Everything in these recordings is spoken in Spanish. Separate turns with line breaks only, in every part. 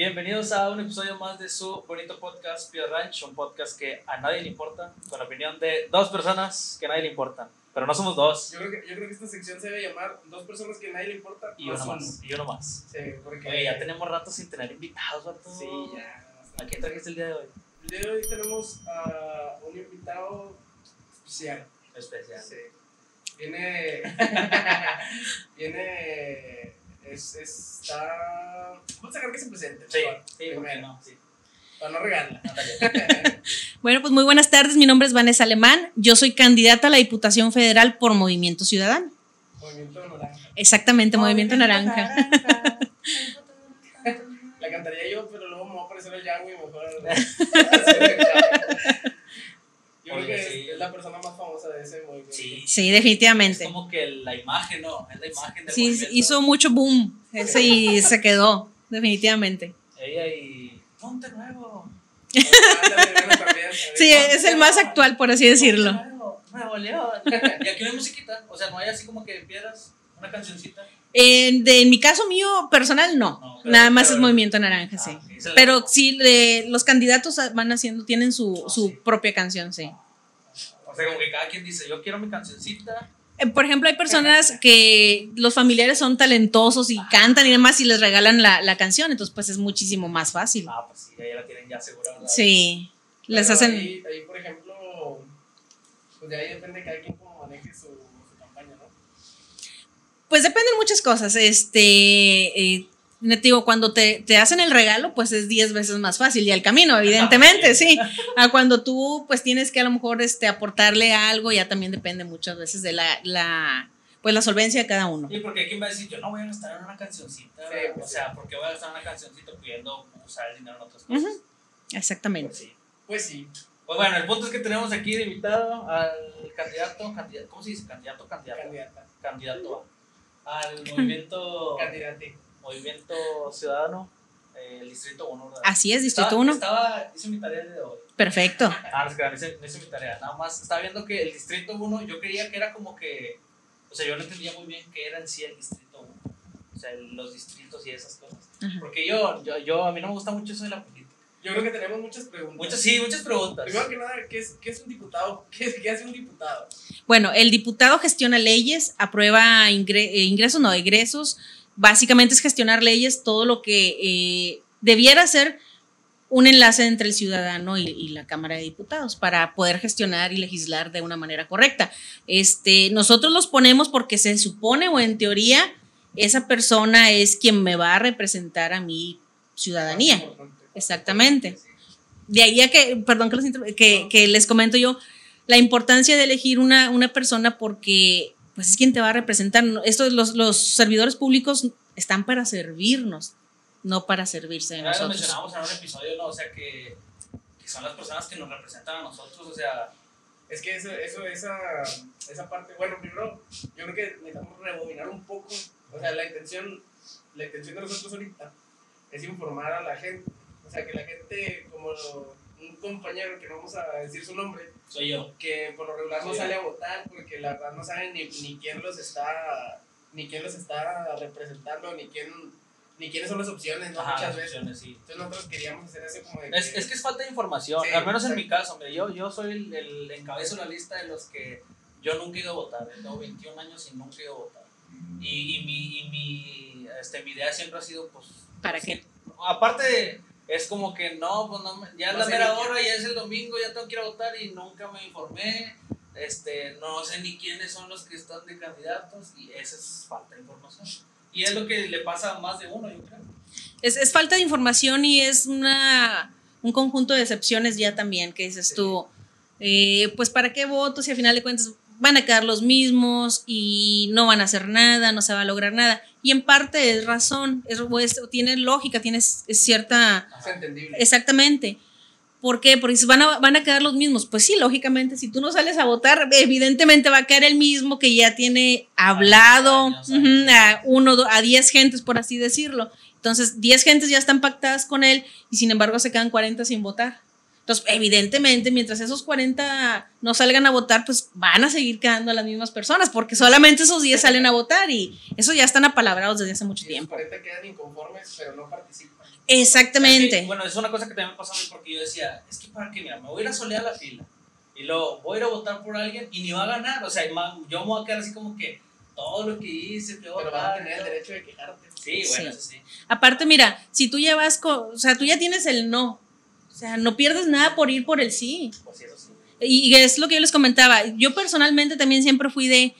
Bienvenidos a un episodio más de su bonito podcast Pio Ranch, un podcast que a nadie le importa, con la opinión de dos personas que a nadie le importan. Pero no somos dos.
Yo creo, que, yo creo que esta sección se debe llamar Dos personas que a nadie le importa.
Y uno más. Y uno más.
Sí, porque.
Oye, ya tenemos rato sin tener invitados, vato.
Sí, ya.
¿A quién trajiste el día de hoy?
El día de hoy tenemos a un invitado especial.
Especial.
Sí. Viene. viene. Es, está. Vamos a dejar que se presente.
Sí,
por
sí, ¿por qué
primero,
no? Sí.
Para no regarla.
Bueno, pues muy buenas tardes. Mi nombre es Vanessa Alemán. Yo soy candidata a la Diputación Federal por Movimiento Ciudadano.
Movimiento Naranja.
Exactamente, Movimiento Naranja.
La cantaría yo, pero luego me va a aparecer el Yangui mejor. Yo creo
Oye,
que
sí.
es, es la persona más famosa de ese movimiento.
Sí.
Sí,
Es
definitivamente.
como que la imagen, ¿no? Es la imagen del
Sí,
movimiento.
hizo mucho boom. Ese y se quedó, definitivamente.
Ella y. Monte Nuevo.
Sí, es el más actual, por así decirlo.
Nuevo, Nuevo León. Y aquí no hay musiquita. O sea, no hay así como que piedras, una cancioncita.
En, de, en mi caso mío personal, no.
No, pero-
Nada más
pero-
es Movimiento Naranja, sí.
Ah, la-
Pero sí, de- los candidatos van haciendo, tienen su,
Ah,
su
sí.
propia canción, sí.
O sea, como que cada quien dice, yo quiero mi cancioncita.
Eh, Por ejemplo, hay personas que los familiares son talentosos y cantan y demás y les regalan la, la canción, entonces pues es muchísimo más fácil.
Ah, pues sí, ya la tienen ya asegurada.
Sí, les hacen...
Ahí, ahí, por ejemplo, pues de ahí depende de cada quien cómo maneje su.
Pues dependen muchas cosas. Este, eh, te digo, cuando te, te hacen el regalo, pues es 10 veces más fácil y el camino, evidentemente, sí. A cuando tú pues tienes que a lo mejor este, aportarle algo, ya también depende muchas veces de la, la, pues la solvencia de cada uno.
Sí, porque quién va a decir, yo no voy a gastar en una cancioncita.
Sí, pues
o
sí.
sea, porque voy a gastar en una cancioncita pudiendo usar el dinero en otras cosas.
Ujú. Exactamente.
Pues sí.
Pues sí.
Pues bueno, el punto es que tenemos aquí de invitado al candidato, candidato ¿cómo se dice? Candidato, candidato.
Candidata.
Candidato a- al movimiento, movimiento ciudadano, eh, el distrito 1. ¿verdad?
Así es, Distrito
Estaba-
1.
Estaba, hice mi tarea de hoy.
Perfecto.
Ah, no, es que no hice, hice mi tarea. Nada más estaba viendo que el distrito 1, yo creía que era como que. O sea, yo no entendía muy bien qué era en sí el distrito 1. O sea, los distritos y esas cosas.
Ajá.
Porque yo, yo, yo, a mí no me gusta mucho eso de la política.
Yo creo que tenemos muchas preguntas.
Muchas, sí, muchas preguntas.
Primero que nada, ¿qué es, qué es un diputado? ¿Qué, qué hace un diputado?
Bueno, el diputado gestiona leyes, aprueba ingre- eh, ingresos, no, egresos. Básicamente es gestionar leyes, todo lo que eh, debiera ser un enlace entre el ciudadano y, y la Cámara de Diputados para poder gestionar y legislar de una manera correcta. Este, nosotros los ponemos porque se supone o en teoría esa persona es quien me va a representar a mi ciudadanía.
Importante.
Exactamente. De ahí a que, perdón que, los que, que les comento yo, la importancia de elegir una, una persona porque pues es quien te va a representar. No, Esto, los, los servidores públicos están para servirnos, no para servirse de
Ya lo
nosotros.
mencionamos en un episodio, ¿no? O sea, que, que son las personas que nos representan a nosotros. O sea,
Es que eso, eso, esa, esa parte, bueno, primero, yo creo que necesitamos rebobinar un poco. O sea, la intención, la intención de nosotros ahorita es informar a la gente. O sea, que la gente, como un compañero que no vamos a decir su nombre,
soy yo.
que por lo regular no sale a votar porque la verdad no saben ni, ni quién los está ni quién los está representando ni quién ni quiénes son las opciones ¿no?
Ajá,
muchas veces
opciones, sí.
entonces nosotros queríamos hacer eso como de
Es, es que es falta de información,
Sí,
al menos en mi caso, mira, yo, yo soy el, el encabezo de la lista de los que yo nunca he ido a votar, eh, tengo 21 años y nunca he ido a votar. Y, y mi, y mi, este, mi idea siempre ha sido, pues...
¿Para qué?
Aparte, de- es como que no, pues no, me- ya es
No
la mera
quién.
hora, ya es el domingo, ya tengo que ir a votar y nunca me informé, este, no sé ni quiénes son los que están de candidatos y esa es falta de información. Y es lo que le pasa a más de uno, yo creo.
Es, es falta de información y es una, un conjunto de excepciones ya también, que dices
Sí.
tú, eh, pues para qué votos si al final de cuentas van a quedar los mismos y no van a hacer nada, no se va a lograr nada. Y en parte es razón, es, es- tiene lógica, tiene cierta...
es entendible
Exactamente. ¿Por qué? Porque van a, van a quedar los mismos. Pues sí, lógicamente, si tú no sales a votar, evidentemente va a quedar el mismo que ya tiene hablado
años,
a uno, a diez gentes, por así decirlo. Entonces, 10 gentes ya están pactadas con él y sin embargo se quedan 40 sin votar. Entonces, evidentemente, mientras esos 40 no salgan a votar, pues van a seguir quedando las mismas personas, porque solamente esos 10 salen a votar y eso ya están apalabrados desde hace mucho
Y esos
tiempo.
40 quedan inconformes, pero no participan.
Exactamente.
Es que, bueno, es una cosa que también me pasó a mí porque yo decía, es que para qué, mira, me voy a ir a solear la fila y luego voy a ir a votar por alguien y ni va a ganar. O sea, yo me voy a quedar así como que todo lo que hice,
Pero vas a tener el derecho de quejarte.
Sí, bueno, sí. sí.
Aparte, mira, si tú llevas, o sea, tú ya tienes el no. O sea, no pierdes nada por ir por el sí.
Pues eso sí.
Y es lo que yo les comentaba. Yo personalmente también siempre fui de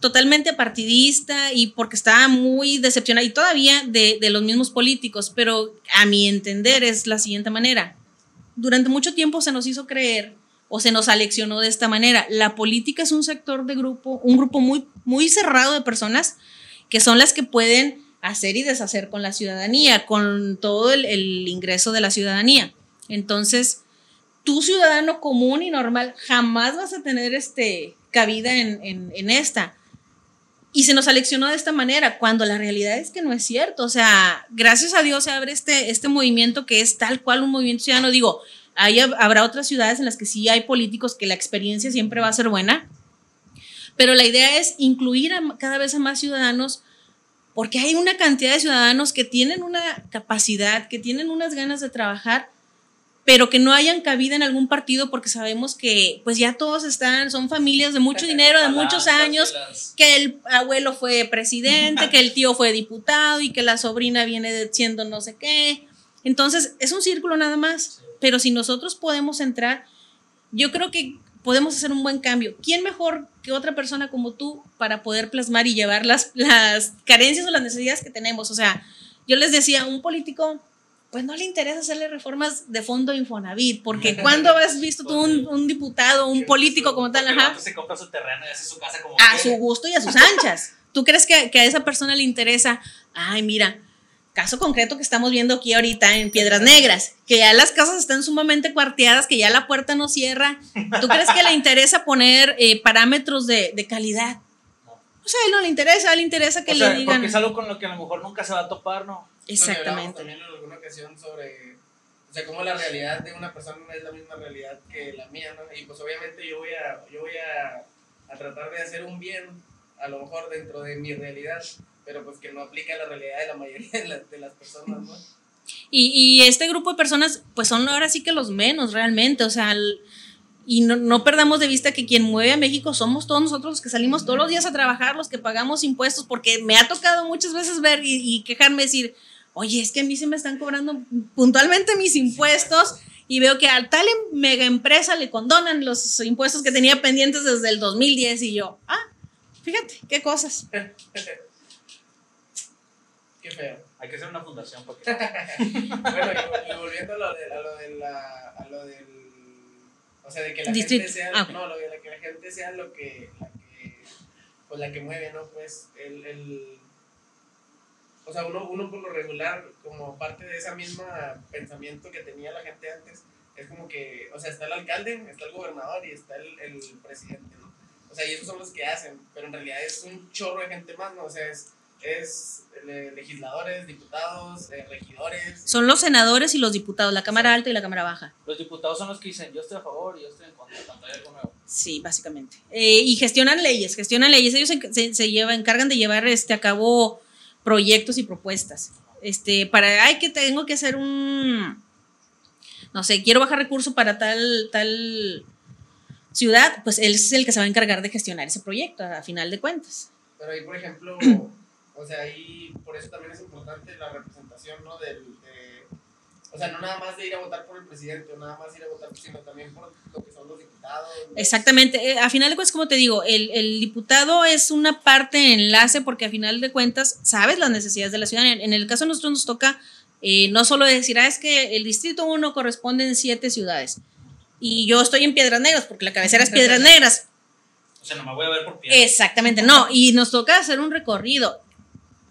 totalmente partidista y porque estaba muy decepcionada y todavía de, de, los mismos políticos, pero a mi entender es la siguiente manera. Durante mucho tiempo se nos hizo creer o se nos aleccionó de esta manera. La política es un sector de grupo, un grupo muy, muy cerrado de personas que son las que pueden hacer y deshacer con la ciudadanía, con todo el, el ingreso de la ciudadanía. Entonces, tú ciudadano común y normal jamás vas a tener este cabida en, en, esta y se nos aleccionó de esta manera, cuando la realidad es que no es cierto. O sea, gracias a Dios se abre este, este movimiento que es tal cual un movimiento ciudadano. Digo, hay, habrá otras ciudades en las que sí hay políticos que la experiencia siempre va a ser buena, pero la idea es incluir a cada vez a más ciudadanos porque hay una cantidad de ciudadanos que tienen una capacidad, que tienen unas ganas de trabajar pero que no hayan cabida en algún partido porque sabemos que pues ya todos están, son familias de mucho dinero, de muchos años, que el abuelo fue presidente, que el tío fue diputado y que la sobrina viene siendo no sé qué. Entonces, es un círculo nada más, pero si nosotros podemos entrar, yo creo que podemos hacer un buen cambio. ¿Quién mejor que otra persona como tú para poder plasmar y llevar las, las carencias o las necesidades que tenemos? O sea, yo les decía, un político pues no le interesa hacerle reformas de fondo Infonavit, porque cuando has visto tú un, un diputado, un político como tal,
ajá? Se compra su terreno y hace su casa como
A su gusto y a sus anchas. ¿Tú crees que, que, a esa persona le interesa? Ay, mira, caso concreto que estamos viendo aquí ahorita en Piedras Negras, que ya las casas están sumamente cuarteadas, que ya la puerta no cierra. ¿Tú crees que le interesa poner eh, parámetros de, de calidad? O sea, a él no le interesa, a él le interesa que
o
le
sea,
digan.
Porque es algo con lo que a lo mejor nunca se va a topar, ¿no?
Exactamente.
también en alguna ocasión sobre, o sea, cómo la realidad de una persona no es la misma realidad que la mía, ¿no? Y pues obviamente yo voy a, yo voy a, a tratar de hacer un bien, a lo mejor dentro de mi realidad, pero pues que no aplica a la realidad de la mayoría de, la, de las personas, ¿no?
Y, y, este grupo de personas, pues son ahora sí que los menos realmente, o sea, el, y no, no, perdamos de vista que quien mueve a México somos todos nosotros los que salimos todos los días a trabajar, los que pagamos impuestos, porque me ha tocado muchas veces ver y, y quejarme, decir, oye, es que a mí se me están cobrando puntualmente mis impuestos y veo que a tal em, mega empresa le condonan los impuestos que tenía pendientes desde el 2010 y yo, ah, fíjate, qué cosas.
qué feo.
Hay que hacer una fundación porque...
bueno, y, volviendo a lo, de, a lo, de la, a lo del... O sea, de que la Distrito. gente sea... Ah. No, lo de que la gente sea lo que... La que pues la que mueve, ¿no? Pues el, el o sea, uno, uno por lo regular, como parte de ese mismo pensamiento que tenía la gente antes, es como que, o sea, está el alcalde, está el gobernador y está el, el presidente, ¿no? O sea, y esos son los que hacen, pero en realidad es un chorro de gente más, ¿no? O sea, es, es legisladores, diputados, eh, regidores.
Son los senadores y los diputados, la Cámara Alta y la Cámara Baja.
Los diputados son los que dicen, yo estoy a favor y yo estoy en contra, tanto hay algo nuevo.
Sí, básicamente. Eh, y gestionan leyes, gestionan leyes. Ellos se, se, se lleva, encargan de llevar este, a cabo proyectos y propuestas. Este, para, ay, que tengo que hacer un, no sé, quiero bajar recursos para tal, tal ciudad, pues él es el que se va a encargar de gestionar ese proyecto, a final de cuentas.
Pero ahí, por ejemplo, o sea, ahí, por eso también es importante la representación, ¿no? Del, de, o sea, no nada más de ir a votar por el presidente o nada más ir a votar, sino también por lo que son los diputados.
Exactamente. Eh, a final de cuentas, como te digo, el, el, diputado es una parte enlace porque a final de cuentas sabes las necesidades de la ciudadanía. En el caso de nosotros nos toca eh, no solo decir, ah, es que el distrito 1 corresponde en siete ciudades y yo estoy en Piedras Negras porque la cabecera es Piedras Negras.
O sea, no me voy a ver por piedras.
Exactamente, no. Y nos toca hacer un recorrido.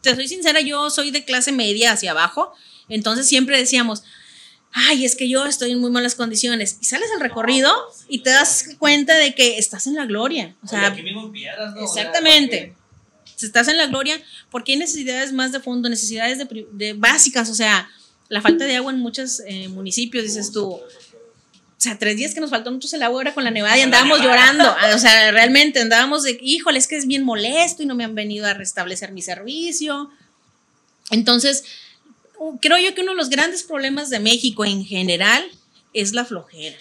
Te soy sincera, yo soy de clase media hacia abajo entonces siempre decíamos, ay, es que yo estoy en muy malas condiciones. Y sales al recorrido y te das cuenta de que estás en la gloria. O sea,
aquí mismo piedras, ¿no?
Exactamente. Sea, estás en la gloria porque hay necesidades más de fondo, necesidades de, de básicas, o sea, la falta de agua en muchos eh, municipios, dices tú. O sea, tres días que nos faltó mucho el agua ahora con la nevada y andábamos llorando. O sea, realmente andábamos de, híjole, es que es bien molesto y no me han venido a restablecer mi servicio. Entonces, creo yo que uno de los grandes problemas de México en general es la flojera.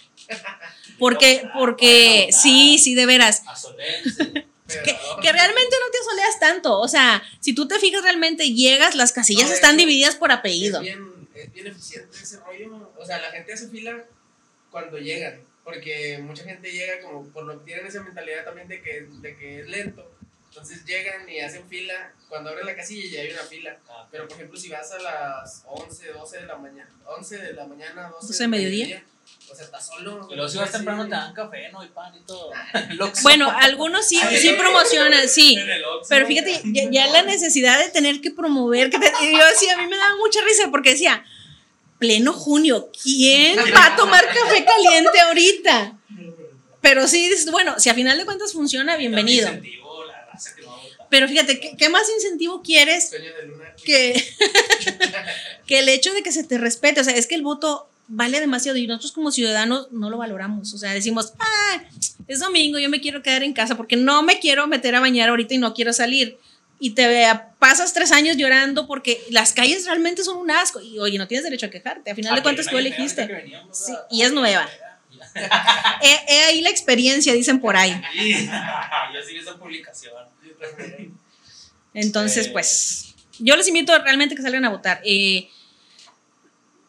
Porque, porque, sí, sí, de veras. Que, que, realmente no te asoleas tanto. O sea, si tú te fijas realmente, llegas, las casillas están divididas por apellido.
Es bien, es bien eficiente ese rollo. O sea, la gente hace fila cuando llegan. Porque mucha gente llega como por lo que tienen esa mentalidad también de que, de que es lento. Entonces llegan y hacen fila. Cuando abren la casilla ya hay una fila. Ah, Pero por ejemplo, si vas a las 11, 12 de la mañana, 11 de la mañana, 12 de mediodía, mediodía o sea, estás solo.
Y luego si vas temprano te dan café, ¿no? Y pan y todo.
bueno, algunos sí, sí promocionan, sí. Pero fíjate, ya, la necesidad de tener que promover, que yo decía, a mí me daba mucha risa porque decía, pleno junio, ¿quién va a tomar café caliente ahorita? Pero sí, bueno, si a final de cuentas funciona, bienvenido. Pero fíjate, ¿qué, más incentivo quieres que, que el hecho de que se te respete? O sea, es que el voto vale demasiado y nosotros como ciudadanos no lo valoramos. O sea, decimos, ah, es domingo, yo me quiero quedar en casa porque no me quiero meter a bañar ahorita y no quiero salir. Y te pasas tres años llorando porque las calles realmente son un asco. Y oye, no tienes derecho a quejarte. A final de cuentas tú elegiste. Sí, y es nueva. He, ahí la experiencia, dicen por ahí.
yo sí vi esa publicación.
Entonces, pues, yo les invito realmente que salgan a votar. Eh,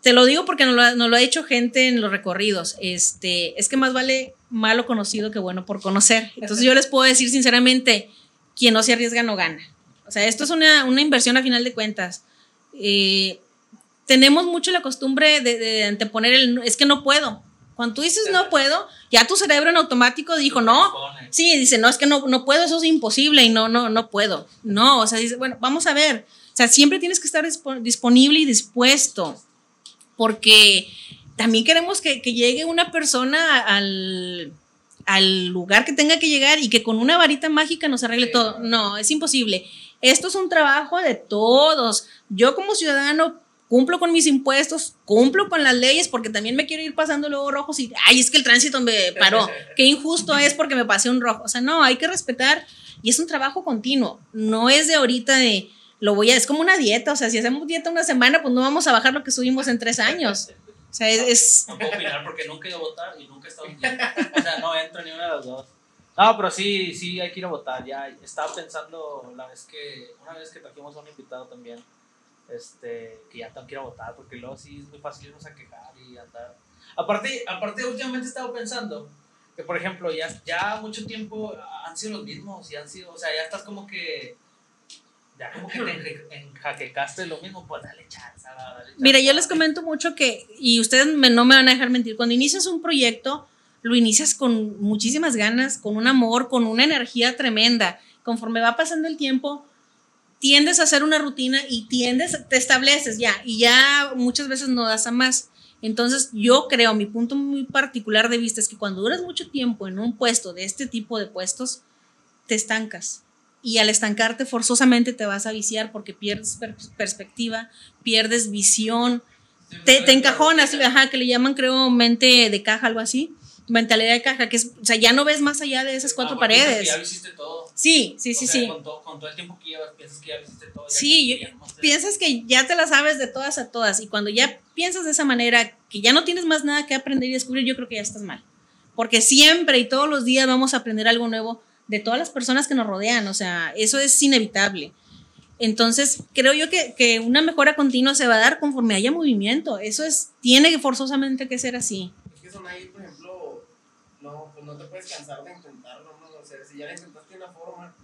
te lo digo porque nos lo, ha hecho gente en los recorridos. Este, es que más vale malo conocido que bueno por conocer. Entonces yo les puedo decir sinceramente, quien no se arriesga no gana. O sea, esto es una, inversión a final de cuentas. Eh, tenemos mucho la costumbre de, anteponer el, es que no puedo. Cuando tú dices no puedo, ya tu cerebro en automático dijo no. Sí, dice, no, es que no, no puedo, eso es imposible y no, no, no puedo. No, o sea, dice, bueno, vamos a ver. O sea, siempre tienes que estar disponible y dispuesto porque también queremos que, llegue una persona al, lugar que tenga que llegar y que con una varita mágica nos arregle todo. No, es imposible. Esto es un trabajo de todos. Yo como ciudadano cumplo con mis impuestos, cumplo con las leyes, porque también me quiero ir pasando luego rojos y, ay, es que el tránsito me paró. Qué injusto es porque me pasé un rojo. O sea, no, hay que respetar y es un trabajo continuo. No es de ahorita de, lo voy a, es como una dieta, o sea, si hacemos dieta una semana, pues no vamos a bajar lo que subimos en tres años. O sea, es...
No, puedo opinar porque nunca he ido a votar y nunca he estado bien. O sea, no entro ni una de las dos. No, pero sí, sí hay que ir a votar. Ya estaba pensando la vez que, una vez que trajimos a un invitado también, este, que ya tengo que ir a votar, porque luego sí es muy fácil irnos a quejar y andar. Aparte, aparte últimamente he estado pensando que, por ejemplo, ya, ya mucho tiempo han sido los mismos y han sido, o sea, ya estás como que ya como que te enjaquecaste lo mismo, pues dale chance, dale
Mira, yo les comento mucho que, y ustedes no me van a dejar mentir, cuando inicias un proyecto, lo inicias con muchísimas ganas, con un amor, con una energía tremenda. Conforme va pasando el tiempo, tiendes a hacer una rutina y tiendes, te estableces ya, y ya muchas veces no das a más. Entonces, yo creo, mi punto muy particular de vista es que cuando duras mucho tiempo en un puesto de este tipo de puestos, te estancas. Y al estancarte forzosamente te vas a viciar porque pierdes perspectiva, pierdes visión, te, te encajonas, ajá, que le llaman creo mente de caja, algo así, mentalidad de caja, que es, o sea, ya no ves más allá de esas cuatro ah, paredes.
Ya hiciste todo.
Sí, sí, sí, sí.
Con todo, con todo, el tiempo que llevas, piensas que ya hiciste todo.
sí, piensas que ya te la sabes de todas a todas y cuando ya piensas de esa manera, que ya no tienes más nada que aprender y descubrir, yo creo que ya estás mal. Porque siempre y todos los días vamos a aprender algo nuevo de todas las personas que nos rodean, o sea, eso es inevitable. Entonces, creo yo que, una mejora continua se va a dar conforme haya movimiento. Eso es, tiene forzosamente que ser así.
Es que son ahí, no, pues no te puedes cansar de intentarlo, ¿no? O sea, si ya lo intentaste de una forma,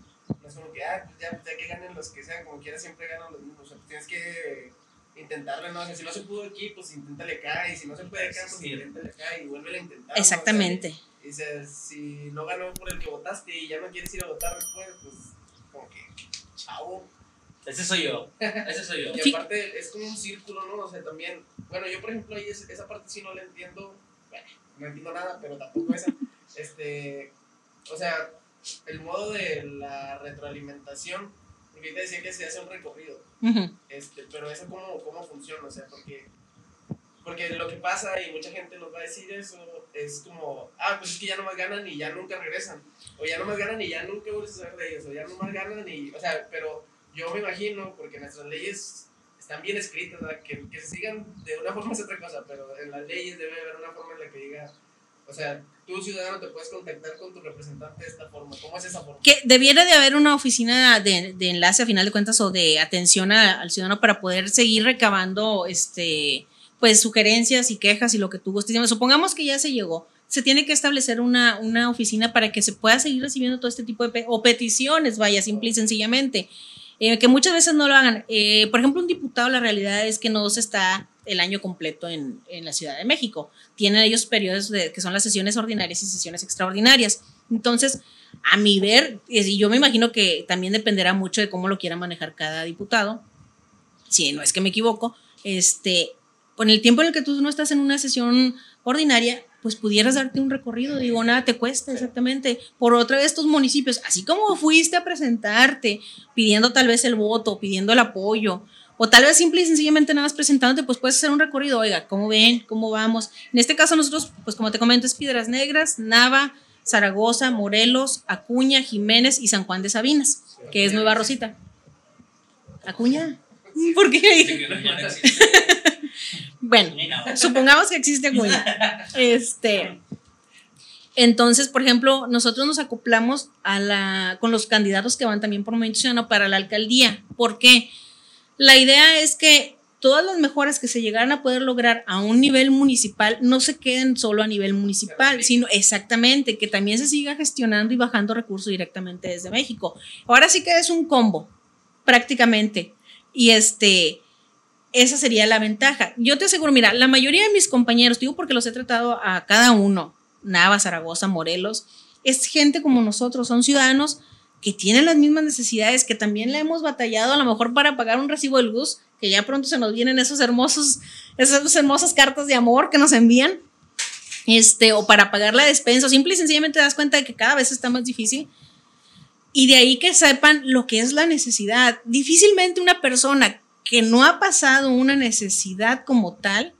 no es como que, ah, pues ya, ya que ganen los que sean, como quieras, siempre ganan los mismos. O sea, tienes que intentarlo, ¿no? O sea, si no se pudo aquí, pues inténtale acá, y si no se puede acá, pues inténtale acá y vuelve a intentar.
Exactamente.
Dices, si no ganó por el que votaste y ya no quieres ir a votar después, pues como que, chavo.
Ese soy yo, ese soy yo.
Y aparte es como un círculo, ¿no? O sea, también, bueno, yo por ejemplo ahí esa parte sí no la entiendo, bueno, no entiendo nada, pero tampoco esa. Este, o sea, el modo de la retroalimentación, porque te decía que se hace un recorrido, este, pero eso cómo, cómo funciona, o sea, porque porque lo que pasa, y mucha gente nos va a decir eso, es como, ah, pues es que ya no más ganan y ya nunca regresan. O ya no más ganan y ya nunca vuelves a saber de ellos. O ya no más ganan y, o sea, pero yo me imagino, porque nuestras leyes están bien escritas, ¿verdad? Que, que se sigan de una forma es otra cosa, pero en las leyes debe haber una forma en la que diga, o sea, tú ciudadano te puedes contactar con tu representante de esta forma. ¿Cómo es esa forma?
Que debiera de haber una oficina de, de enlace a final de cuentas o de atención a- al ciudadano para poder seguir recabando este pues sugerencias y quejas y lo que tú gustes. Supongamos que ya se llegó. Se tiene que establecer una, una oficina para que se pueda seguir recibiendo todo este tipo de pe- o peticiones, vaya, simple y sencillamente. Eh, que muchas veces no lo hagan. Eh, por ejemplo, un diputado, la realidad es que no se está el año completo en, en la Ciudad de México. Tienen ellos periodos de, que son las sesiones ordinarias y sesiones extraordinarias. Entonces, a mi ver, y yo me imagino que también dependerá mucho de cómo lo quiera manejar cada diputado, si no es que me equivoco, este, con el tiempo en el que tú no estás en una sesión ordinaria, pues pudieras darte un recorrido, digo, nada te cuesta exactamente, por otra de estos municipios, así como fuiste a presentarte, pidiendo tal vez el voto, pidiendo el apoyo, o tal vez simple y sencillamente nada más presentándote, pues puedes hacer un recorrido, oiga, ¿cómo ven? ¿Cómo vamos? En este caso nosotros, pues como te comento, es Piedras Negras, Nava, Zaragoza, Morelos, Acuña, Jiménez y San Juan de Sabinas, que es Nueva Rosita. ¿Acuña? ¿Por
Sí,
qué? Bueno, supongamos que existe Acuña. Este, entonces, por ejemplo, nosotros nos acoplamos a la, con los candidatos que van también por Movimiento Ciudadano para la alcaldía. ¿Por qué? La idea es que todas las mejoras que se llegaran a poder lograr a un nivel municipal no se queden solo a nivel municipal, sino exactamente que también se siga gestionando y bajando recursos directamente desde México. Ahora sí que es un combo, prácticamente. Y este, esa sería la ventaja. Yo te aseguro, mira, la mayoría de mis compañeros, digo porque los he tratado a cada uno, Nava, Zaragoza, Morelos, es gente como nosotros, son ciudadanos que tienen las mismas necesidades, que también le hemos batallado a lo mejor para pagar un recibo de luz, que ya pronto se nos vienen esos hermosos, esas hermosas cartas de amor que nos envían, este, o para pagar la despensa, simple y sencillamente te das cuenta de que cada vez está más difícil. Y de ahí que sepan lo que es la necesidad. Difícilmente una persona que no ha pasado una necesidad como tal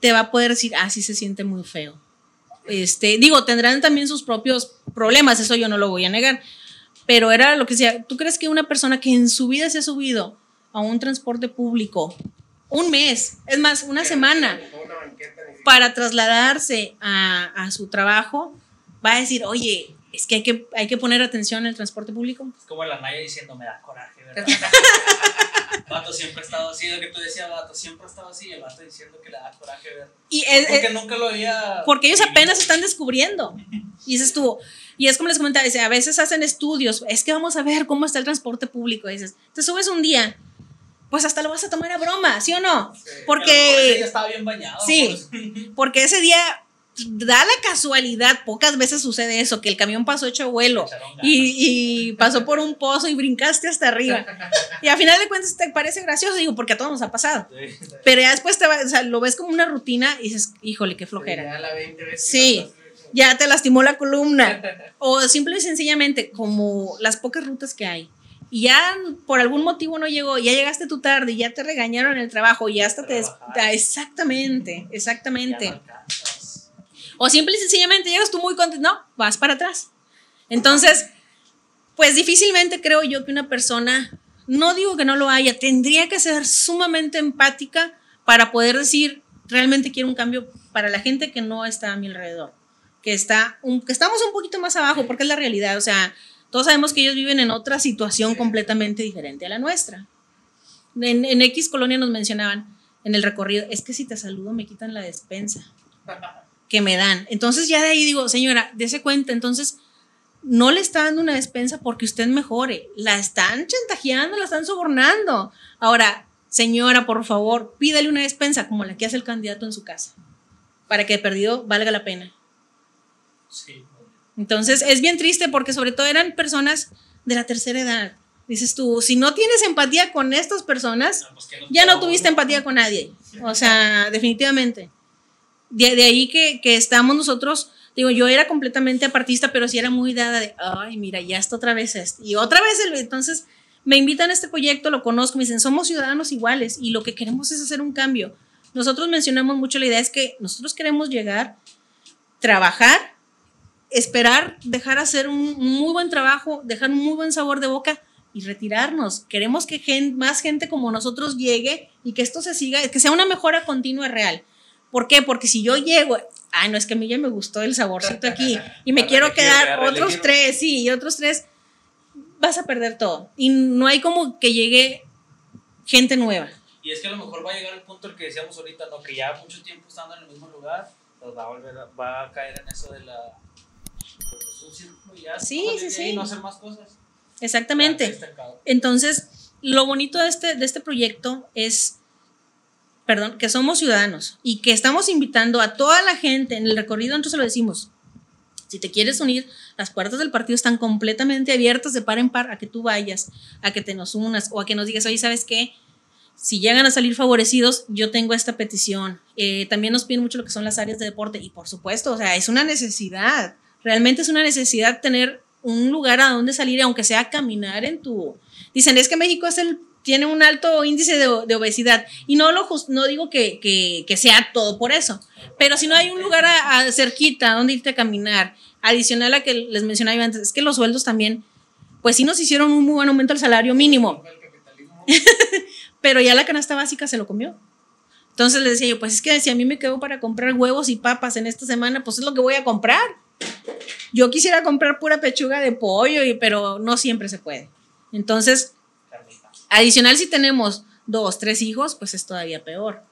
te va a poder decir, ah, sí se siente muy feo. Este, digo, tendrán también sus propios problemas, eso yo no lo voy a negar. Pero era lo que decía, ¿tú crees que una persona que en su vida se ha subido a un transporte público un mes, es más, una semana, para trasladarse a, a su trabajo, va a decir, oye, es que hay que, hay que poner atención en el transporte público?
Es como la Naya diciendo, me da coraje, ¿verdad? Vato siempre ha estado así, lo que tú decías, Vato siempre ha estado así, el Vato diciendo que le da coraje ver.
Y es-
Porque
es-
nunca lo había.
porque ellos apenas están descubriendo. Y dices tú, y es como les comentaba, dice, a veces hacen estudios, es que vamos a ver cómo está el transporte público. Y dices, te subes un día, pues hasta lo vas a tomar a broma, ¿sí o no?
Sí.
Mejor ese
Porque,
día estaba bien bañado.
Sí.
pues.
porque ese día da la casualidad, pocas veces sucede eso, que el camión pasó hecho vuelo. Y, y pasó por un pozo y brincaste hasta arriba. Y a final de cuentas te parece gracioso, digo, porque a todos nos ha pasado. Pero ya después te va- o sea, lo ves como una rutina y dices, híjole, qué flojera.
Ya la 20 veces.
Sí. Ya te lastimó la columna. O simple y sencillamente, como las pocas rutas que hay. Y ya por algún motivo no llegó, ya llegaste tú tarde, ya te regañaron en el trabajo, y ya hasta te... Exactamente, exactamente. O simple y sencillamente llegas tú muy contento, no, vas para atrás. Entonces, pues difícilmente creo yo que una persona, no digo que no lo haya, tendría que ser sumamente empática para poder decir, realmente quiero un cambio para la gente que no está a mi alrededor, que, está un- que estamos un poquito más abajo, porque es la realidad, o sea, todos sabemos que ellos viven en otra situación completamente diferente a la nuestra. En, en X colonia nos mencionaban en el recorrido, es que si te saludo me quitan la despensa que me dan. Entonces ya de ahí digo, señora, dése cuenta, entonces no le está dando una despensa porque usted mejore, la están chantajeando, la están sobornando. Ahora, señora, por favor, pídale una despensa como la que hace el candidato en su casa, para que de perdido valga la pena.
Sí.
Entonces es bien triste porque sobre todo eran personas de la tercera edad. Dices tú, si no tienes empatía con estas personas,
Ah, pues, ¿qué nos
ya no tuviste empatía con nadie. O sea, definitivamente. De, ahí que, que estamos nosotros, digo, yo era completamente apartista, pero sí era muy dada de, ay, mira, ya está otra vez esto. Y otra vez, entonces me invitan a este proyecto, lo conozco, me dicen, somos ciudadanos iguales y lo que queremos es hacer un cambio. Nosotros mencionamos mucho la idea, es que nosotros queremos llegar, trabajar, esperar, dejar hacer un muy buen trabajo, dejar un muy buen sabor de boca y retirarnos. Queremos que más gente como nosotros llegue y que esto se siga, que sea una mejora continua real. ¿Por qué? Porque si yo llego, ay, no es que a mí ya me gustó el saborcito aquí y me quiero quedar otros tres, sí, y otros tres, vas a perder todo. Y no hay como que llegue gente nueva.
Y es que a lo mejor va a llegar el punto el que decíamos ahorita, ¿no? que ya mucho tiempo estando en el mismo lugar, pues va a volver va a caer en eso de la pues, un círculo ya
sí, sí, sí.
y no hacer más cosas.
Exactamente. Entonces, lo bonito de este, de este proyecto es, perdón, que somos ciudadanos y que estamos invitando a toda la gente en el recorrido, entonces lo decimos, si te quieres unir, las puertas del partido están completamente abiertas de par en par a que tú vayas, a que te nos unas o a que nos digas, oye, ¿sabes qué? si llegan a salir favorecidos, yo tengo esta petición. Eh, también nos piden mucho lo que son las áreas de deporte y por supuesto, o sea, es una necesidad. Realmente es una necesidad tener un lugar a donde salir, aunque sea caminar en tu... Dicen, es que México es el, tiene un alto índice de, obesidad y no, lo no digo que, que, sea todo por eso, pero si no hay un lugar a, cerquita donde irte a caminar, adicional a que les mencionaba antes, es que los sueldos también, pues sí nos hicieron un muy buen aumento al salario mínimo. pero ya la canasta básica se lo comió. Entonces le decía yo, pues es que si a mí me quedo para comprar huevos y papas en esta semana, pues es lo que voy a comprar. Yo quisiera comprar pura pechuga de pollo, y, pero no siempre se puede. Entonces, adicional si tenemos dos, tres hijos, pues es todavía peor.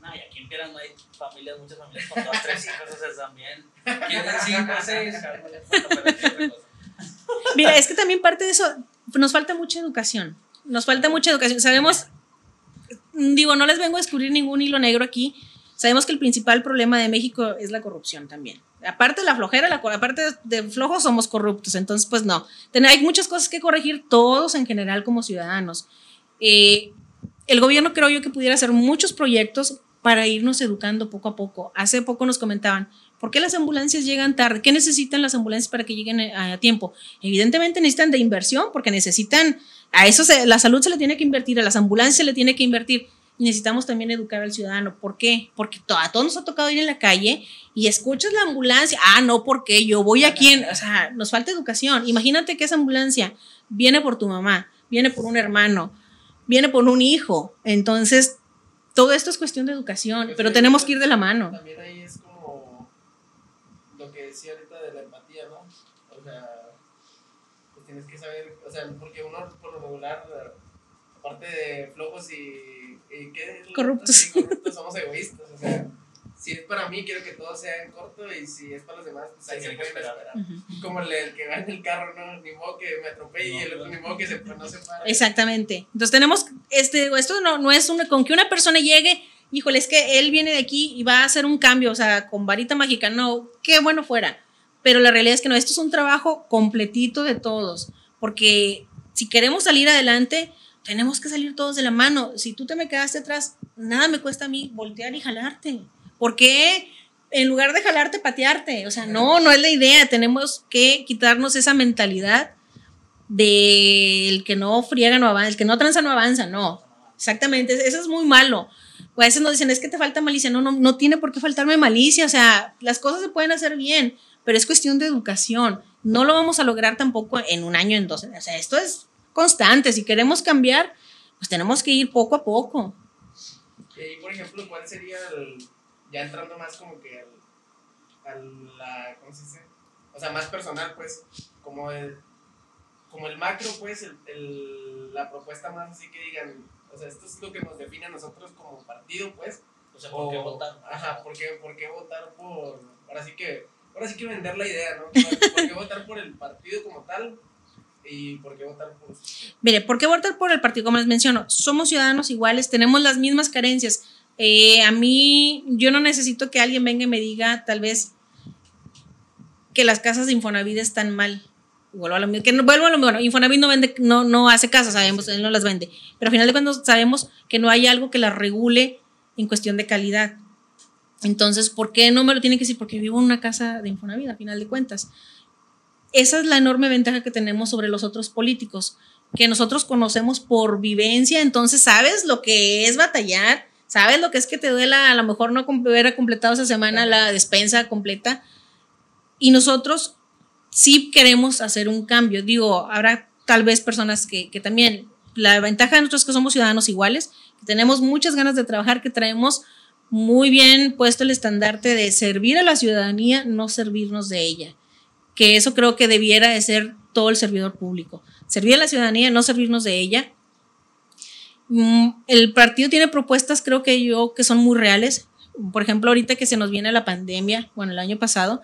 No, y aquí en Piedras no hay familias, muchas familias con dos, tres hijos, o sea, también. Quieren cinco, seis,
Mira, es que también parte de eso, nos falta mucha educación nos falta mucha educación. Sabemos, digo, no les vengo a descubrir ningún hilo negro aquí. Sabemos que el principal problema de México es la corrupción también. Aparte de la flojera, la, aparte de flojos somos corruptos. Entonces, pues no. Hay muchas cosas que corregir todos en general como ciudadanos. Eh, el gobierno creo yo que pudiera hacer muchos proyectos para irnos educando poco a poco. Hace poco nos comentaban, ¿por qué las ambulancias llegan tarde? ¿Qué necesitan las ambulancias para que lleguen a tiempo? Evidentemente necesitan de inversión porque necesitan a eso la salud se le tiene que invertir, a las ambulancias se le tiene que invertir. Y necesitamos también educar al ciudadano. ¿Por qué? Porque a todos nos ha tocado ir en la calle y escuchas la ambulancia. Ah, no, porque yo voy aquí. En, o sea, nos falta educación. Imagínate que esa ambulancia viene por tu mamá, viene por un hermano, viene por un hijo. Entonces, todo esto es cuestión de educación, pues pero tenemos que ir de la mano.
También ahí es como lo que decía ahorita de la empatía, ¿no? O sea, pues tienes que saber, o sea, porque uno por lo regular, aparte de flojos y, y ¿qué?
Corruptos.
Y corruptos somos egoístas, o sea, si es para mí, quiero que todo sea en corto y si es para los demás, pues ahí se pueden esperar. Como el, que va en el carro, ¿no? Ni modo que me atropelle y el otro ni modo que se, pues, no se para.
Exactamente. Entonces tenemos, este, esto no, no es una, con que una persona llegue, híjole, es que él viene de aquí y va a hacer un cambio, o sea, con varita mágica, no, qué bueno fuera. Pero la realidad es que no, esto es un trabajo completito de todos, porque si queremos salir adelante, tenemos que salir todos de la mano. Si tú te me quedaste atrás, nada me cuesta a mí voltear y jalarte. ¿Por qué? En lugar de jalarte, patearte. O sea, no, no es la idea. Tenemos que quitarnos esa mentalidad del que no friega no avanza, el que no tranza no avanza. No, exactamente. Eso es muy malo. O a veces nos dicen, es que te falta malicia. No, no, no tiene por qué faltarme malicia. O sea, las cosas se pueden hacer bien, pero es cuestión de educación. No lo vamos a lograr tampoco en un año, en dos. O sea, esto es constante. Si queremos cambiar, pues tenemos que ir poco a poco.
Y, por ejemplo, ¿cuál sería el, ya entrando más como que al, al la, ¿cómo se dice? O sea, más personal, pues, como el, como el macro, pues, el, el, la propuesta más así que digan, o sea, esto es lo que nos define a nosotros como partido, pues.
O sea, ¿por qué votar?
Ajá, ¿por qué, ¿por qué votar por, ahora sí que, ahora sí que vender la idea, ¿no? ¿Por qué votar por el partido como tal? ¿Y por qué votar por
Mire, ¿por qué votar por el partido? Como les menciono, somos ciudadanos iguales, tenemos las mismas carencias. Eh, a mí, yo no necesito que alguien venga y me diga, tal vez, que las casas de Infonavit están mal. Vuelvo a lo mismo, que no, vuelvo a lo mismo. Infonavit no vende, no, no hace casas, sabemos, él no las vende. Pero al final de cuentas sabemos que no hay algo que las regule en cuestión de calidad. Entonces, ¿por qué no me lo tiene que decir? Porque vivo en una casa de Infonavit, a final de cuentas esa es la enorme ventaja que tenemos sobre los otros políticos, que nosotros conocemos por vivencia, entonces sabes lo que es batallar, sabes lo que es que te duela a lo mejor no haber completado esa semana la despensa completa, y nosotros sí queremos hacer un cambio. Digo, habrá tal vez personas que, que también, la ventaja de nosotros es que somos ciudadanos iguales, que tenemos muchas ganas de trabajar, que traemos muy bien puesto el estandarte de servir a la ciudadanía, no servirnos de ella. Que eso creo que debiera de ser todo el servidor público. Servir a la ciudadanía, no servirnos de ella. Mm, El partido tiene propuestas, creo que yo, que son muy reales. Por ejemplo, ahorita que se nos viene la pandemia, bueno, el año pasado,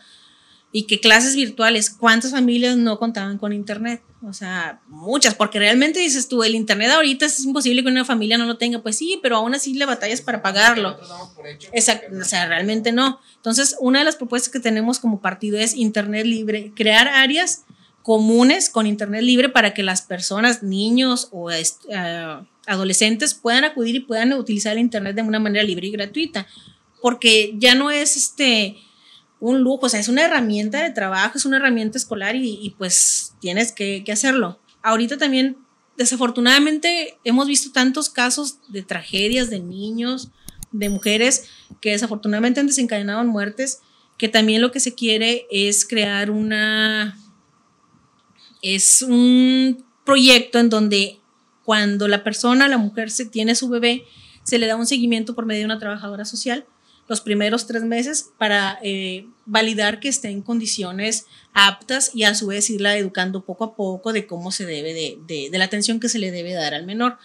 y que clases virtuales, ¿cuántas familias no contaban con internet? O sea, muchas, porque realmente dices tú, el internet ahorita es imposible que una familia no lo tenga, pues sí, pero aún así le batallas para pagarlo. Exacto, o sea, realmente no. Entonces, una de las propuestas que tenemos como partido es Internet libre, crear áreas comunes con Internet libre para que las personas, niños o ah, adolescentes puedan acudir y puedan utilizar el Internet de una manera libre y gratuita, porque ya no es este un lujo, o sea, es una herramienta de trabajo, es una herramienta escolar y, y, pues tienes que, que hacerlo. Ahorita también, desafortunadamente, hemos visto tantos casos de tragedias de niños, de mujeres que desafortunadamente han desencadenado en muertes, que también lo que se quiere es crear una, es un proyecto en donde cuando la persona, la mujer, se tiene su bebé, se le da un seguimiento por medio de una trabajadora social los primeros tres meses para eh, validar que esté en condiciones aptas y a su vez irla educando poco a poco de cómo se debe, de, de, la atención que se le debe dar al menor.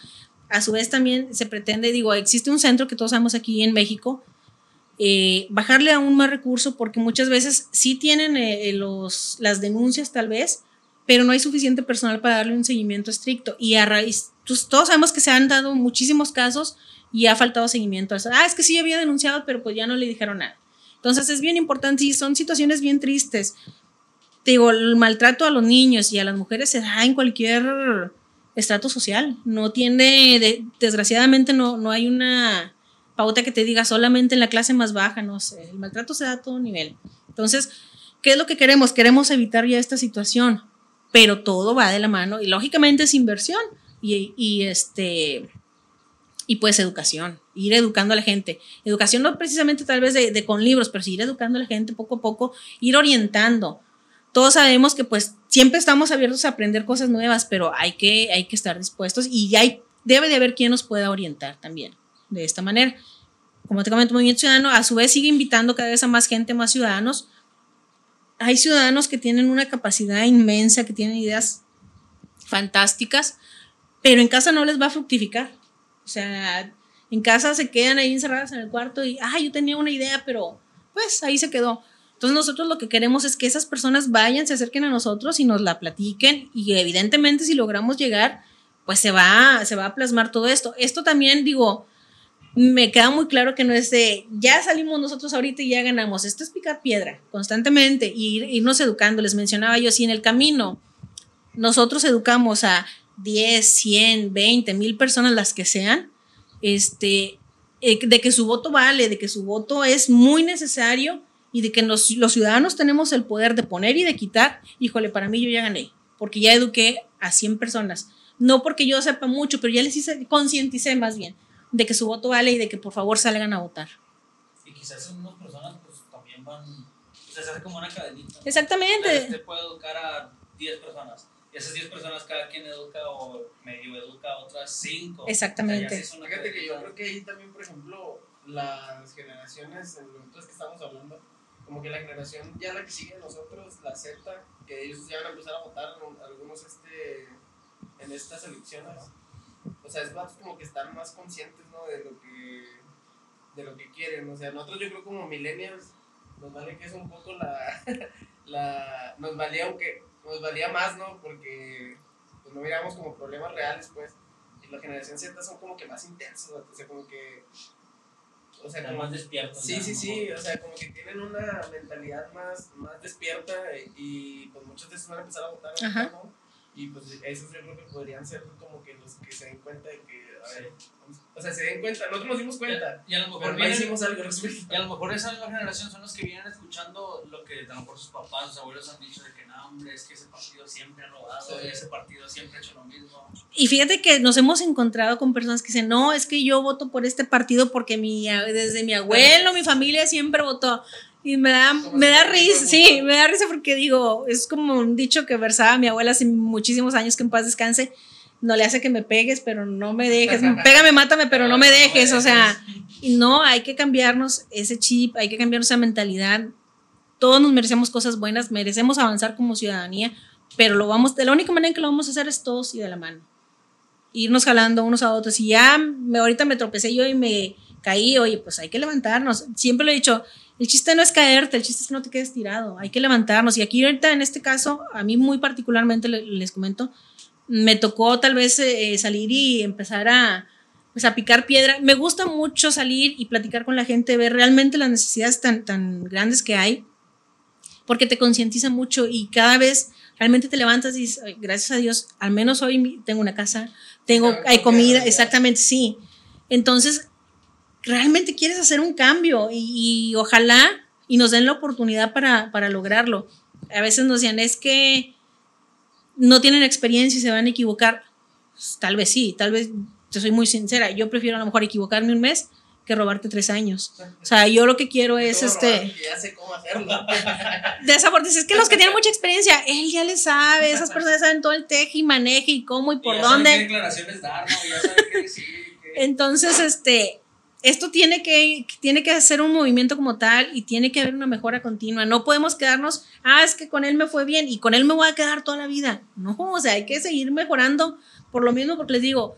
A su vez también se pretende, digo, existe un centro que todos sabemos aquí en México, eh, bajarle aún más recurso porque muchas veces sí tienen eh, los, las denuncias tal vez, pero no hay suficiente personal para darle un seguimiento estricto. Y a raíz, pues, todos sabemos que se han dado muchísimos casos y ha faltado seguimiento. Ah, es que sí había denunciado, pero pues ya no le dijeron nada. Entonces es bien importante y son situaciones bien tristes. Te digo, el maltrato a los niños y a las mujeres se da en cualquier estrato social. No tiene, de, desgraciadamente no, no hay una pauta que te diga solamente en la clase más baja, no sé. El maltrato se da a todo nivel. Entonces, ¿qué es lo que queremos? Queremos evitar ya esta situación, pero todo va de la mano y lógicamente es inversión y, y este y pues educación, ir educando a la gente. Educación no precisamente tal vez de, con libros, pero sí ir educando a la gente poco a poco, ir orientando. Todos sabemos que pues siempre estamos abiertos a aprender cosas nuevas, pero hay que, hay que estar dispuestos y hay, debe de haber quien nos pueda orientar también de esta manera. Como te comento, Movimiento Ciudadano a su vez sigue invitando cada vez a más gente, más ciudadanos. Hay ciudadanos que tienen una capacidad inmensa, que tienen ideas fantásticas, pero en casa no les va a fructificar. Sea, en casa se quedan ahí encerradas en el cuarto y, ah, yo tenía una idea, pero pues ahí se quedó. Entonces nosotros lo que queremos es que esas personas vayan, se acerquen a nosotros y nos la platiquen y evidentemente si logramos llegar, pues se va, se va a plasmar todo esto. Esto también, digo, me queda muy claro que no es de, ya salimos nosotros ahorita y ya ganamos. Esto es picar piedra constantemente y ir, irnos educando. Les mencionaba yo, si en el camino nosotros educamos a 10, 100, 20, mil personas, las que sean, este, eh, de que su voto vale, de que su voto es muy necesario y de que nos, los ciudadanos tenemos el poder de poner y de quitar, híjole, para mí yo ya gané, porque ya eduqué a 100 personas. No porque yo sepa mucho, pero ya les hice, concienticé más bien de que su voto vale y de que por favor salgan a votar.
Y quizás unas personas pues también van, o sea, se hace como una cadenita.
Exactamente.
Este puede educar a 10 personas. Y esas 10 personas cada quien educa o medio educa a otras 5.
Exactamente.
O sea,
Fíjate que yo creo que ahí también, por ejemplo, las generaciones, en los que estamos hablando, como que la generación ya la que sigue de nosotros, la Z, que ellos ya van a empezar a votar algunos este, en estas elecciones. O sea, es más como que están más conscientes, ¿no? De lo que, de lo que quieren. O sea, nosotros yo creo como millennials, nos vale que es un poco la, la nos valía aunque nos valía más, ¿no? Porque pues, no miramos como problemas reales, pues. Y la generación Z son como que más intensos, o sea, como que... O sea,
Están
como,
más despiertos.
Sí,
ya,
sí,
¿no?
sí, o sea, como que tienen una mentalidad más, más despierta y pues muchos de esos van a empezar a votar,
Ajá.
¿no? Y pues esos yo creo que podrían ser como que los que se den cuenta de que, o sea, se den cuenta, nosotros nos dimos cuenta,
Y a lo mejor
pero
vienen-
hicimos algo.
Y a lo mejor esa nueva generación son los que vienen escuchando lo que a lo mejor sus papás, sus abuelos han dicho de que no, hombre, es que ese partido siempre ha robado,
Sí.
y ese partido siempre ha hecho lo mismo.
Y fíjate que nos hemos encontrado con personas que dicen, no, es que yo voto por este partido porque mi, desde mi abuelo, mi familia siempre votó. Y me da, me da risa, sí, me da risa porque digo, es como un dicho que versaba mi abuela hace muchísimos años que en paz descanse. No le hace que me pegues, pero no me dejes. Pégame, mátame, pero no me dejes. O sea, no, hay que cambiarnos ese chip, hay que cambiarnos esa mentalidad. Todos nos merecemos cosas buenas, merecemos avanzar como ciudadanía, pero lo vamos, de la única manera en que lo vamos a hacer es todos y de la mano. Irnos jalando unos a otros. Y ya me, ahorita me tropecé yo y me caí, oye, pues hay que levantarnos. Siempre lo he dicho, el chiste no es caerte, el chiste es que no te quedes tirado, hay que levantarnos. Y aquí ahorita en este caso, a mí muy particularmente le- les comento, me tocó tal vez eh, salir y empezar a, pues, a picar piedra. Me gusta mucho salir y platicar con la gente, ver realmente las necesidades tan, tan grandes que hay, porque te concientiza mucho y cada vez realmente te levantas y dices, "Ay, gracias a Dios, al menos hoy tengo una casa, tengo, hay comida,
comida.
exactamente, sí. Entonces, realmente quieres hacer un cambio y, y ojalá y nos den la oportunidad para, para lograrlo. A veces nos decían, es que no tienen experiencia y se van a equivocar. Pues, tal vez sí, tal vez, te soy muy sincera, yo prefiero a lo mejor equivocarme un mes que robarte tres años. O sea, yo lo que quiero es este...
Ya sé cómo hacerlo.
De esa forma, es que los que tienen mucha experiencia, él ya le sabe, esas personas saben todo el teje y maneje y cómo y por
ya saben
dónde.
qué declaraciones dar, ¿no? Ya saben qué decir. qué-
Entonces, este, esto tiene que, tiene que hacer un movimiento como tal y tiene que haber una mejora continua. No podemos quedarnos, ah, es que con él me fue bien y con él me voy a quedar toda la vida. No, o sea, hay que seguir mejorando por lo mismo, porque les digo,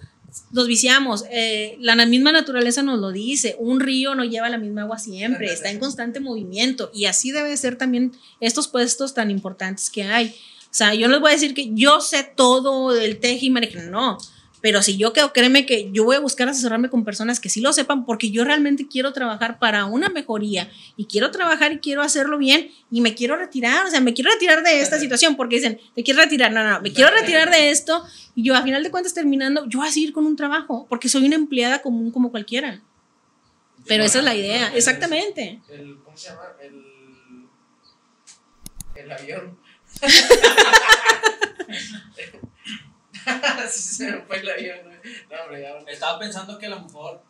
nos viciamos. eh, la misma naturaleza nos lo dice. Un río no lleva la misma agua siempre, está en constante movimiento y así debe ser también estos puestos tan importantes que hay. O sea, yo les voy a decir que yo sé todo del teje y maneje, no. Pero si yo creo, créeme que yo voy a buscar asesorarme con personas que sí lo sepan porque yo realmente quiero trabajar para una mejoría y quiero trabajar y quiero hacerlo bien y me quiero retirar, o sea, me quiero retirar de esta situación porque dicen, te quiero retirar, no, no, me quiero retirar de esto y yo a final de cuentas terminando, yo voy a seguir con un trabajo porque soy una empleada común como cualquiera. Pero esa es la idea,
El-
exactamente.
El, ¿Cómo se llama? El. El avión. sí, se me fue el avión, güey. No, hombre, ya.
Estaba pensando que a lo mejor.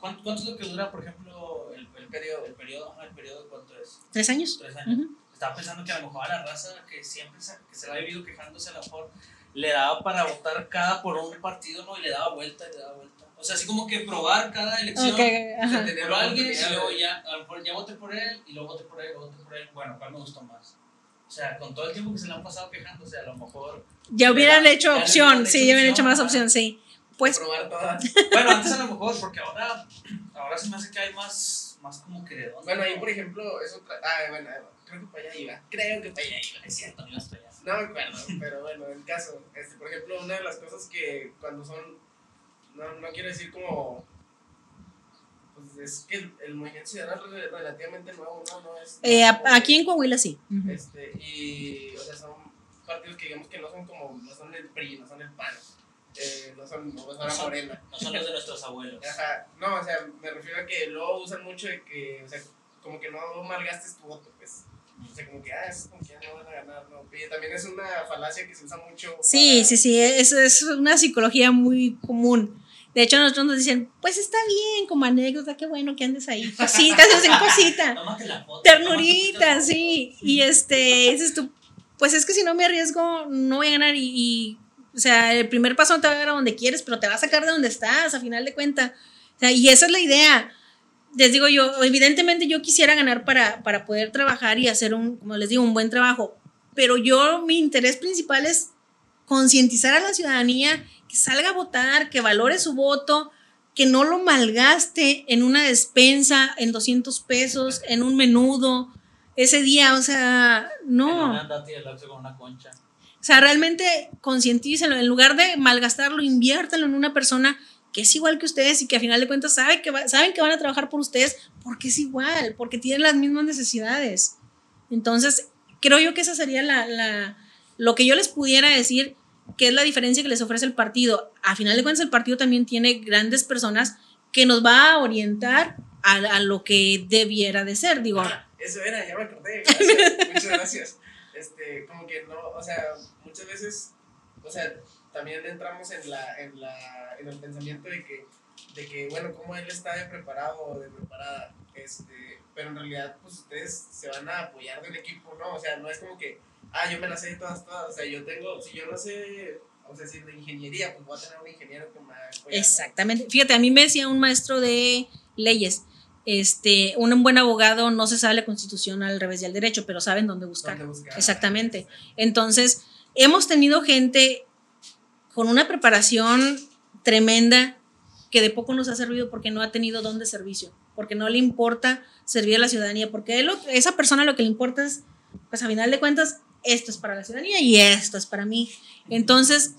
¿Cuánto, cuánto es lo que dura, por ejemplo, el, el periodo? ¿El periodo? ¿El periodo cuánto es?
¿Tres años?
Tres años.
Ujú.
Estaba pensando que a lo mejor a la raza que siempre se, que se la ha vivido quejándose, a lo mejor le daba para votar cada por un partido, ¿no? Y le daba vuelta y le daba vuelta. O sea, así como que probar cada elección.
Ok, ajá.
Tener
Por alguien y luego ya, a lo mejor ya voté por él y luego voté por él, luego voté por él. Bueno, ¿cuál me gustó más? O sea, con todo el tiempo que se le han pasado quejándose, a lo mejor.
Ya hubieran hecho opción,
hubieran
sí,
hecho
ya hubieran hecho más opción, sí. Pues
probar todas.
Bueno, antes a lo mejor, porque ahora, ahora se me hace que hay más, más como que de dónde.
Bueno, ahí por ejemplo, es otra. Ah, bueno, creo que para allá iba. Creo que para allá iba.
Es cierto, no estoy allá.
No me acuerdo, pero bueno, el caso. Este, por ejemplo, una de las cosas que cuando son. No, no quiero decir como. Pues es que el, el movimiento ciudadano es re- relativamente nuevo, ¿no? no es,
eh, aquí en Coahuila sí.
Este, y, o sea, son partidos que digamos que no son como, no son el PRI, no son el PAN, eh, no son, no son la
son-
Morena.
No son los de nuestros abuelos.
Ajá, no, o sea, me refiero a que luego usan mucho de que, o sea, como que no malgastes tu voto, pues. O sea, como que, ah, eso es como que ya no van a ganar, ¿no? Y también es una falacia que se usa mucho.
Sí,
para-
sí, sí, es, es una psicología muy común. De hecho, nosotros nos dicen, pues está bien, como anécdota, qué bueno que andes ahí. Cositas, hacen cosita.
Tómate la foto.
Ternurita,
tómate la
sí. Y este, dices tú, pues es que si no me arriesgo, no voy a ganar. Y, y, o sea, el primer paso no te va a dar a donde quieres, pero te va a sacar de donde estás, a final de cuentas. O sea, y esa es la idea. Les digo yo, evidentemente yo quisiera ganar para, para poder trabajar y hacer un, como les digo, un buen trabajo. Pero yo, mi interés principal es concientizar a la ciudadanía que salga a votar, que valore su voto, que no lo malgaste en una despensa, en 200 pesos, en un menudo, ese día, o sea, no.
con una concha.
O sea, realmente concientícenlo, en lugar de malgastarlo, inviértanlo en una persona que es igual que ustedes y que a final de cuentas sabe que va- saben que van a trabajar por ustedes porque es igual, porque tienen las mismas necesidades. Entonces, creo yo que esa sería la, la- lo que yo les pudiera decir, que es la diferencia que les ofrece el partido. A final de cuentas, el partido también tiene grandes personas que nos va a orientar a, a lo que debiera de ser. Digo,
Ah, eso era, ya me acordé. Gracias, muchas gracias. Este, como que no, o sea, muchas veces, o sea, también entramos en, la, en, la, en el pensamiento de que, de que, bueno, como él está de preparado o de preparada, este, pero en realidad, pues ustedes se van a apoyar del equipo, ¿no? O sea, no es como que, ah, yo me las sé de todas, todas, o sea, yo tengo, si yo no sé, o sea, si de ingeniería, pues voy a tener un ingeniero que me.
Exactamente. Fíjate, a mí me decía un maestro de leyes, este, un buen abogado no se sabe la constitución al revés y al derecho, pero saben dónde buscar.
¿Dónde buscar?
Exactamente. Entonces, hemos tenido gente con una preparación tremenda que de poco nos ha servido porque no ha tenido don de servicio, porque no le importa servir a la ciudadanía, porque él, esa persona lo que le importa es, pues a final de cuentas, esto es para la ciudadanía y esto es para mí. Entonces,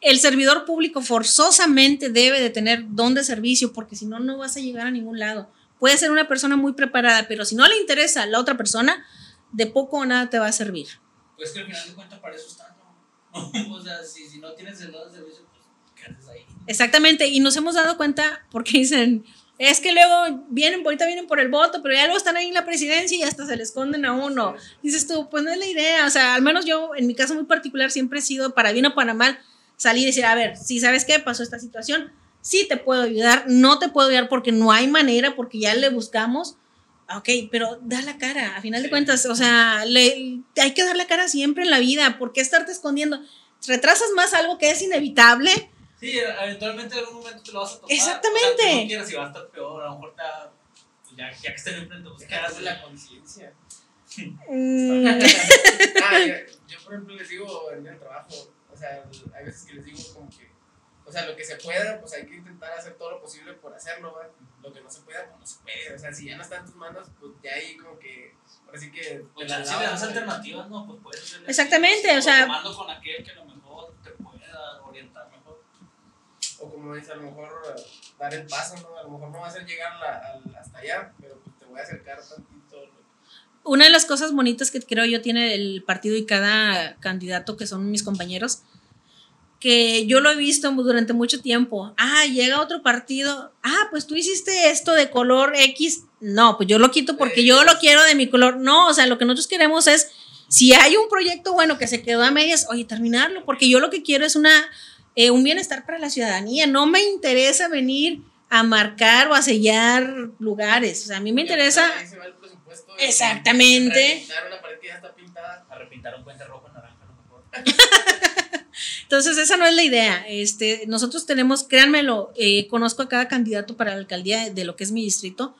el servidor público forzosamente debe de tener don de servicio porque si no, no vas a llegar a ningún lado. Puede ser una persona muy preparada, pero si no le interesa a la otra persona, de poco o nada te va a servir.
Pues que al final de cuentas para eso está, ¿no? o sea, si, si no tienes el don de servicio, pues ¿qué haces ahí?
Exactamente, y nos hemos dado cuenta porque dicen, es que luego vienen, ahorita vienen por el voto, pero ya luego están ahí en la presidencia y hasta se le esconden a uno. Dices tú, pues no es la idea, o sea, al menos yo, en mi caso muy particular, siempre he sido, para bien o para mal, salir y decir, a ver, si sabes qué pasó esta situación, sí te puedo ayudar, no te puedo ayudar porque no hay manera, porque ya le buscamos. Ok, pero da la cara, a final de cuentas, o sea, le, hay que dar la cara siempre en la vida, ¿por qué estarte escondiendo? Retrasas más algo que es inevitable,
Sí, eventualmente en algún momento te lo vas a tocar.
Exactamente.
O sea, no quieras y va a estar peor, a lo mejor te va- pues ya, ya que estén enfrente, pues
Es
¿qué
que
haces?
hace la conciencia.
Mm,
Ah, yo, yo, por ejemplo, les digo en el trabajo, o sea, hay veces que les digo como que, o sea, lo que se pueda, pues hay que intentar hacer todo lo posible por hacerlo, ¿va? Lo que no se pueda, pues no se puede. O sea, si ya no está en tus manos, pues ya ahí como que, ahora sí que...
Sea,
la
si le das alternativas, no, pues puedes
Exactamente,
así,
o sea-
tomando con aquel que a lo mejor te pueda orientar mejor.
O como dice, a lo mejor dar el paso, ¿no? A lo mejor no va a ser llegar la- hasta allá, pero pues te voy a acercar tantito.
una de las cosas bonitas que creo yo tiene el partido y cada candidato que son mis compañeros, que yo lo he visto durante mucho tiempo. Ah, llega otro partido. Ah, pues tú hiciste esto de color X. No, pues yo lo quito porque yo lo quiero de mi color. No, o sea, lo que nosotros queremos es, si hay un proyecto bueno que se quedó a medias, oye, terminarlo, porque yo lo que quiero es una, eh, un bienestar para la ciudadanía. No me interesa venir a marcar o a sellar lugares. O sea, a mí me interesa...
final ahí se va el presupuesto de-
Exactamente.
una pared que ya está pintada.
A repintar un puente rojo en naranja, a lo mejor.
Entonces, esa no es la idea. Este, nosotros tenemos, créanmelo, eh, conozco a cada candidato para la alcaldía de lo que es mi distrito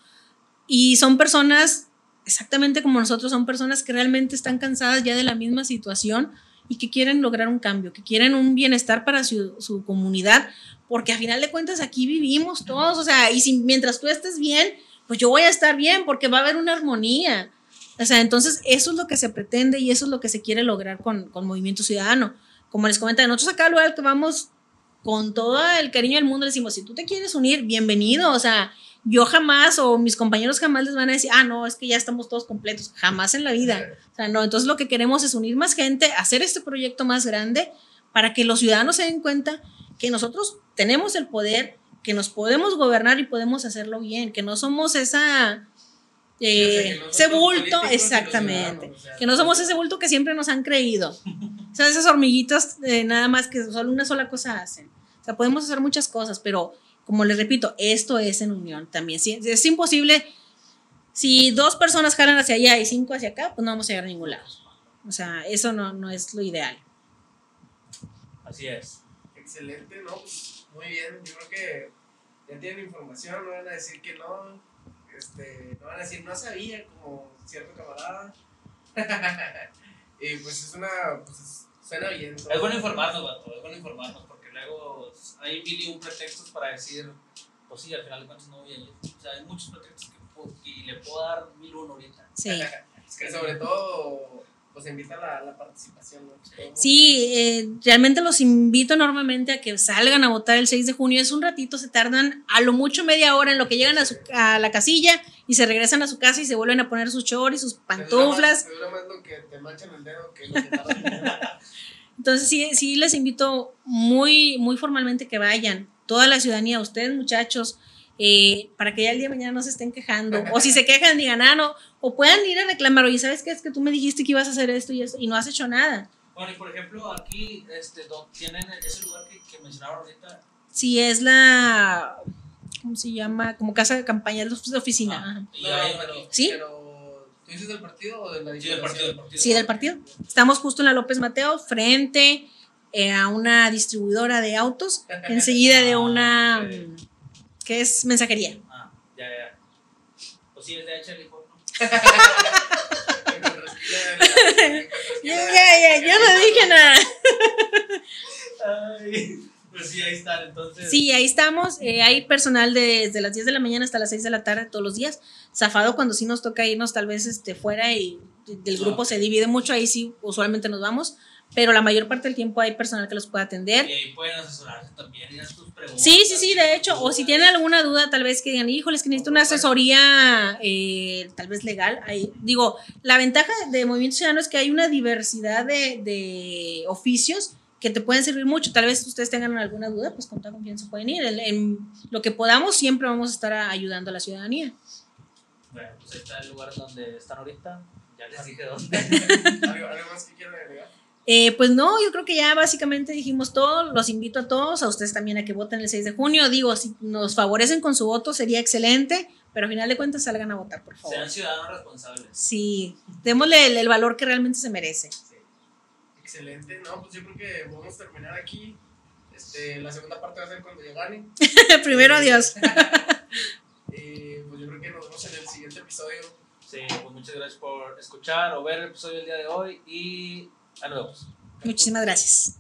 y son personas, exactamente como nosotros, son personas que realmente están cansadas ya de la misma situación y que quieren lograr un cambio, que quieren un bienestar para su, comunidad, porque a final de cuentas aquí vivimos todos, o sea, y si mientras tú estés bien, pues yo voy a estar bien, porque va a haber una armonía. O sea, entonces eso es lo que se pretende y eso es lo que se quiere lograr con, con Movimiento Ciudadano como les comentaba, nosotros acá al lugar que vamos con todo el cariño del mundo, le decimos, si tú te quieres unir, bienvenido, o sea, yo jamás o mis compañeros jamás les van a decir, ah, no, es que ya estamos todos completos, jamás en la vida. O sea, no, entonces lo que queremos es unir más gente, hacer este proyecto más grande para que los ciudadanos se den cuenta que nosotros tenemos el poder, que nos podemos gobernar y podemos hacerlo bien, que no somos esa...
Sí, o sea,
eh,
no
ese bulto, exactamente.
ciudadanos, o sea,
que no somos ese bulto que siempre nos han creído. O sea, esas hormiguitas eh, nada más que solo una sola cosa hacen. Sea, podemos hacer muchas cosas, pero como les repito, esto es en unión también. Sí, es imposible, si dos personas jalan hacia allá y cinco hacia acá, pues no vamos a llegar a ningún lado. O sea, eso no, no es lo ideal.
Así es.
Excelente, ¿no? Pues, muy bien, yo creo que ya tienen información, no van a decir que no, este, no van a decir no sabía, como cierto camarada. y pues es una, pues es- suena bien. todo.
Es bueno informarnos, vato, es bueno informarnos, hay mil y un pretextos para decir, pues sí, al final de cuentas no voy a ir. O sea, hay muchos pretextos que puedo- y le puedo dar mil uno ahorita.
Sí.
Es que sobre todo, pues invita a la, la participación, ¿no?
Sí, eh, realmente los invito enormemente a que salgan a votar el 6 de junio. Es un ratito, se tardan a lo mucho media hora en lo que llegan a, su- a la casilla y se regresan a su casa y se vuelven a poner sus shorts y sus pantuflas.
Te dura más lo que te manchan el dedo que lo que.
Entonces sí, sí les invito muy, muy formalmente que vayan, toda la ciudadanía, ustedes muchachos, eh, para que ya el día de mañana no se estén quejando. O si se quejan, digan, ah, no, o puedan ir a reclamar, oye, ¿sabes qué? Es que tú me dijiste que ibas a hacer esto y esto y no has hecho nada.
Bueno, y por ejemplo, aquí este, tienen ese lugar que, que mencionaron ahorita.
Sí, es la. ¿Cómo se llama? Como casa de campaña, es de oficina.
Ah, y hay
pero.
¿Sí?
Pero, ¿tú dices del partido o de la
Sí, del partido, del partido.
Sí, del partido. Estamos justo en la López Mateo, frente eh, a una distribuidora de autos, enseguida de una.
Ah, ok.
mm, que es mensajería.
Ah, ya, ya. Pues sí, es de
en
Ya, ya, ya, yo no dije nada.
Pues sí, ahí están, entonces.
Sí, ahí estamos. eh, hay personal desde las 10 de la mañana hasta las 6 de la tarde todos los días. Zafado cuando sí nos toca irnos tal vez este, fuera y del grupo
Ok.
se divide mucho, ahí sí usualmente nos vamos. Pero la mayor parte del tiempo hay personal que los puede atender.
Y ahí pueden asesorarse también y hacer tus preguntas.
Sí, sí, sí, de hecho, o si tienen alguna duda, tal vez que digan, híjoles, que necesito una asesoría, eh, tal vez legal. Ahí, digo, la ventaja de Movimiento Ciudadano es que hay una diversidad de, de oficios que te pueden servir mucho. Tal vez ustedes tengan alguna duda, pues con toda confianza pueden ir. En, en lo que podamos, siempre vamos a estar ayudando a la ciudadanía.
Bueno, pues ahí está el lugar donde están ahorita. Ya les dije dónde.
¿Algo, algo más que quieran agregar?
Eh, pues no, yo creo que ya básicamente dijimos todo. Los invito a todos, a ustedes también a que voten el 6 de junio. Digo, si nos favorecen con su voto sería excelente, pero al final de cuentas salgan a votar, por favor.
Sean ciudadanos responsables.
Sí, démosle el, el valor que realmente se merece.
Excelente, no, pues yo creo que podemos terminar aquí. Este, la segunda parte va a ser cuando yo gane.
Primero, adiós.
Y pues yo creo que nos vemos en el siguiente episodio.
Sí, pues muchas gracias por escuchar o ver el episodio del día de hoy y a nos vemos.
Muchísimas gracias.